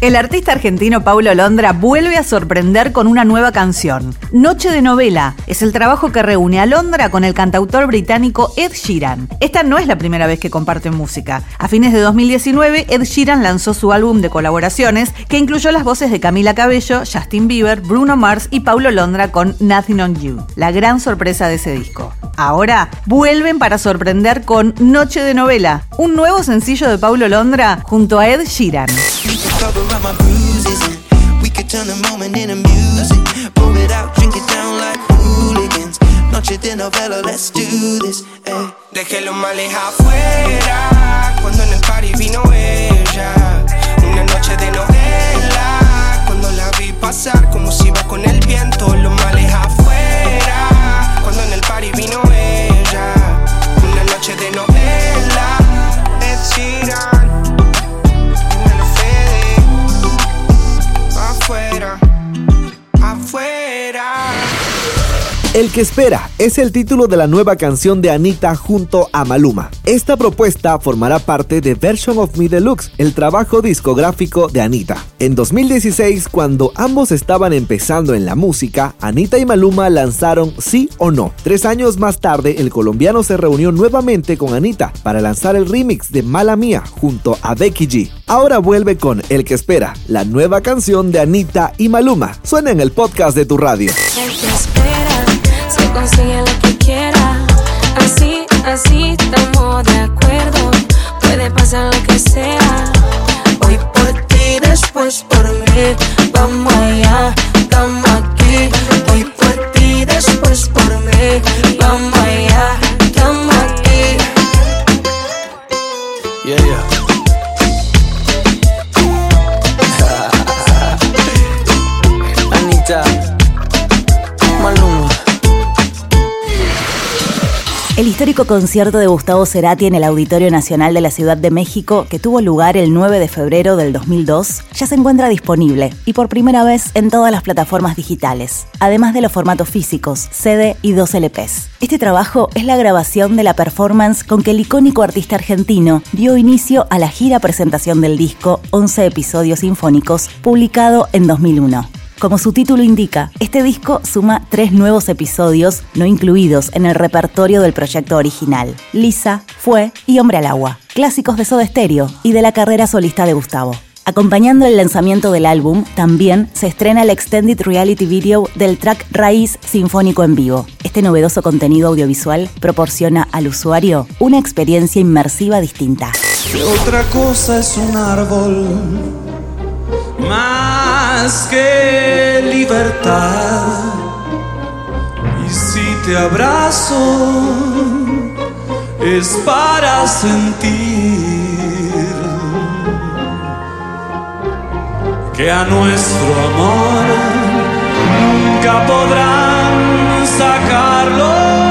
El artista argentino Paulo Londra vuelve a sorprender con una nueva canción. Noche de novela es el trabajo que reúne a Londra con el cantautor británico Ed Sheeran. Esta no es la primera vez que comparten música. A fines de 2019, Ed Sheeran lanzó su álbum de colaboraciones que incluyó las voces de Camila Cabello, Justin Bieber, Bruno Mars y Paulo Londra con Nothing on You, la gran sorpresa de ese disco. Ahora vuelven para sorprender con Noche de novela, un nuevo sencillo de Paulo Londra junto a Ed Sheeran. Eh. Dejé los males afuera cuando en el party vino ella. Una noche de novela cuando la vi pasar como si iba con el viento. Los males espera es el título de la nueva canción de Anita junto a Maluma. Esta propuesta formará parte de Version of Me Deluxe, el trabajo discográfico de Anita. En 2016, cuando ambos estaban empezando en la música, Anita y Maluma lanzaron Sí o No. Tres años más tarde, el colombiano se reunió nuevamente con Anita para lanzar el remix de Mala Mía junto a Becky G. Ahora vuelve con El que espera, la nueva canción de Anita y Maluma. Suena en el podcast de tu radio. Consigue lo que quiera. Así, así, estamos de acuerdo. Puede pasar lo que sea. El histórico concierto de Gustavo Cerati en el Auditorio Nacional de la Ciudad de México, que tuvo lugar el 9 de febrero del 2002, ya se encuentra disponible y por primera vez en todas las plataformas digitales, además de los formatos físicos, CD y 2 LPs. Este trabajo es la grabación de la performance con que el icónico artista argentino dio inicio a la gira presentación del disco 11 episodios sinfónicos, publicado en 2001. Como su título indica, este disco suma tres nuevos episodios no incluidos en el repertorio del proyecto original: Lisa, Fue y Hombre al Agua, clásicos de Soda Stereo y de la carrera solista de Gustavo. Acompañando el lanzamiento del álbum, también se estrena el extended reality video del track Raíz Sinfónico en Vivo. Este novedoso contenido audiovisual proporciona al usuario una experiencia inmersiva distinta. ¿Qué otra cosa es un árbol más que libertad? Y si te abrazo es para sentir que a nuestro amor nunca podrán sacarlo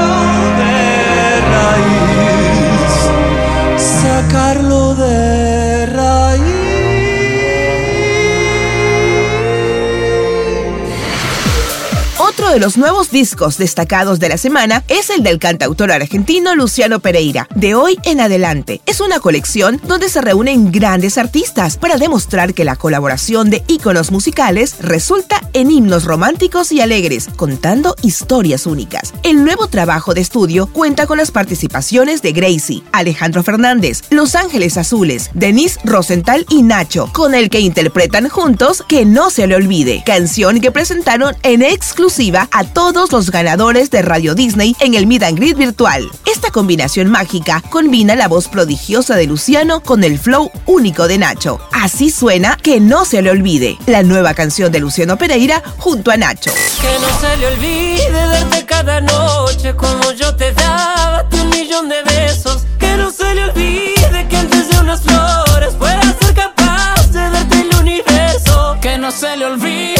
Otro de los nuevos discos destacados de la semana es el del cantautor argentino Luciano Pereira, de hoy en adelante. Es una colección donde se reúnen grandes artistas para demostrar que la colaboración de íconos musicales resulta en himnos románticos y alegres, contando historias únicas. El nuevo trabajo de estudio cuenta con las participaciones de Gracie, Alejandro Fernández, Los Ángeles Azules, Denise Rosenthal y Nacho, con el que interpretan juntos Que no se le olvide, canción que presentaron en exclusiva a todos los ganadores de Radio Disney en el Meet and Greet virtual. Esta combinación mágica combina la voz prodigiosa de Luciano con el flow único de Nacho. Así suena Que no se le olvide, la nueva canción de Luciano Pereira junto a Nacho. Que no se le olvide darte cada noche como yo te daba un millón de besos. Que no se le olvide que antes de unas flores fuera ser capaz de darte el universo. Que no se le olvide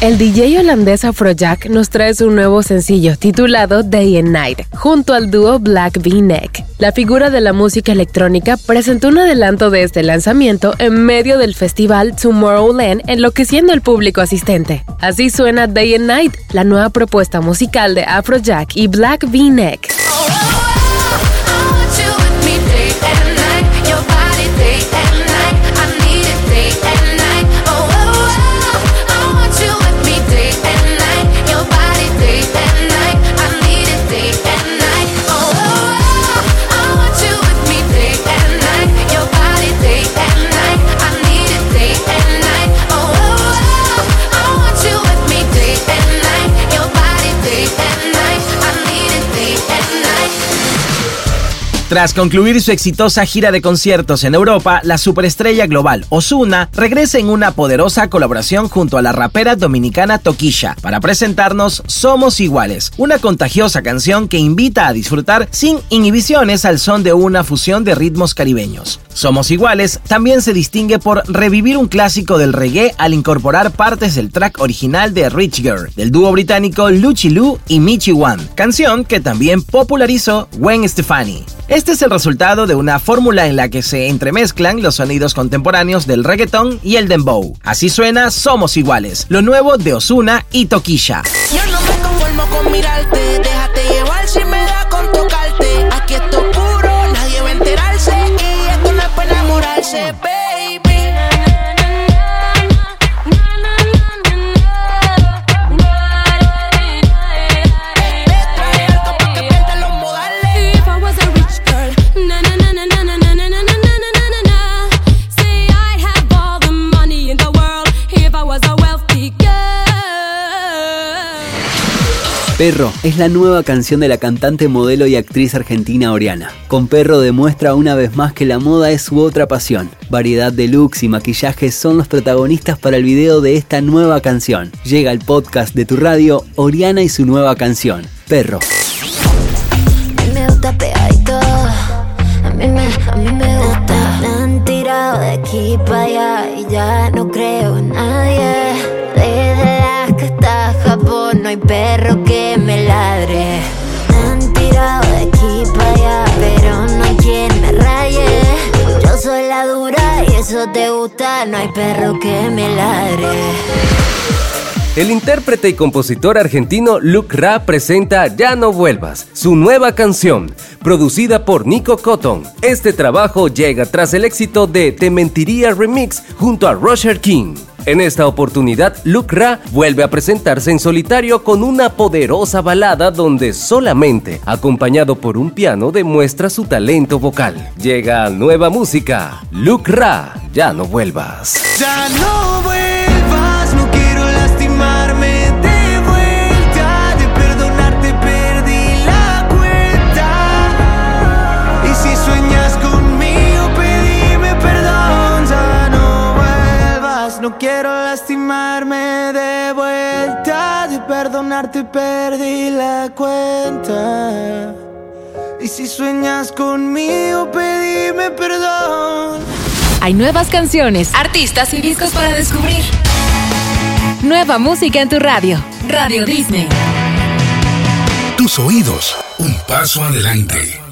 El DJ holandés Afrojack nos trae su nuevo sencillo titulado Day and Night, junto al dúo Black V-Neck. La figura de la música electrónica presentó un adelanto de este lanzamiento en medio del festival Tomorrowland, enloqueciendo al público asistente. Así suena Day and Night, la nueva propuesta musical de Afrojack y Black V-Neck. Tras concluir su exitosa gira de conciertos en Europa, la superestrella global Ozuna regresa en una poderosa colaboración junto a la rapera dominicana Toquilla para presentarnos Somos Iguales, una contagiosa canción que invita a disfrutar sin inhibiciones al son de una fusión de ritmos caribeños. Somos Iguales también se distingue por revivir un clásico del reggae al incorporar partes del track original de Rich Girl, del dúo británico Luchi Lu y Michi One, canción que también popularizó Gwen Stefani. Este es el resultado de una fórmula en la que se entremezclan los sonidos contemporáneos del reggaetón y el dembow. Así suena Somos Iguales, lo nuevo de Osuna y Toquilla. Yo no me conformo con mirarte, Perro es la nueva canción de la cantante, modelo y actriz argentina Oriana. Con Perro demuestra una vez más que la moda es su otra pasión. Variedad de looks y maquillajes son los protagonistas para el video de esta nueva canción. Llega el podcast de tu radio Oriana y su nueva canción, Perro. Me gusta me, han tirado de aquí para allá y ya no creo en nadie. No hay perro que me ladre. El intérprete y compositor argentino Luke Ra presenta Ya no vuelvas, su nueva canción, producida por Nico Cotton. Este trabajo llega tras el éxito de Te Mentiría Remix junto a Roger King. En esta oportunidad, Luke Ra vuelve a presentarse en solitario con una poderosa balada donde solamente, acompañado por un piano, demuestra su talento vocal. Llega nueva música, Luke Ra, Ya no vuelvas. Ya no vuelvas, perdonarte perdí la cuenta. Y si sueñas conmigo, pedime perdón. Hay nuevas canciones, artistas y discos para descubrir. Nueva música en tu radio. Radio Disney. Tus oídos, un paso adelante.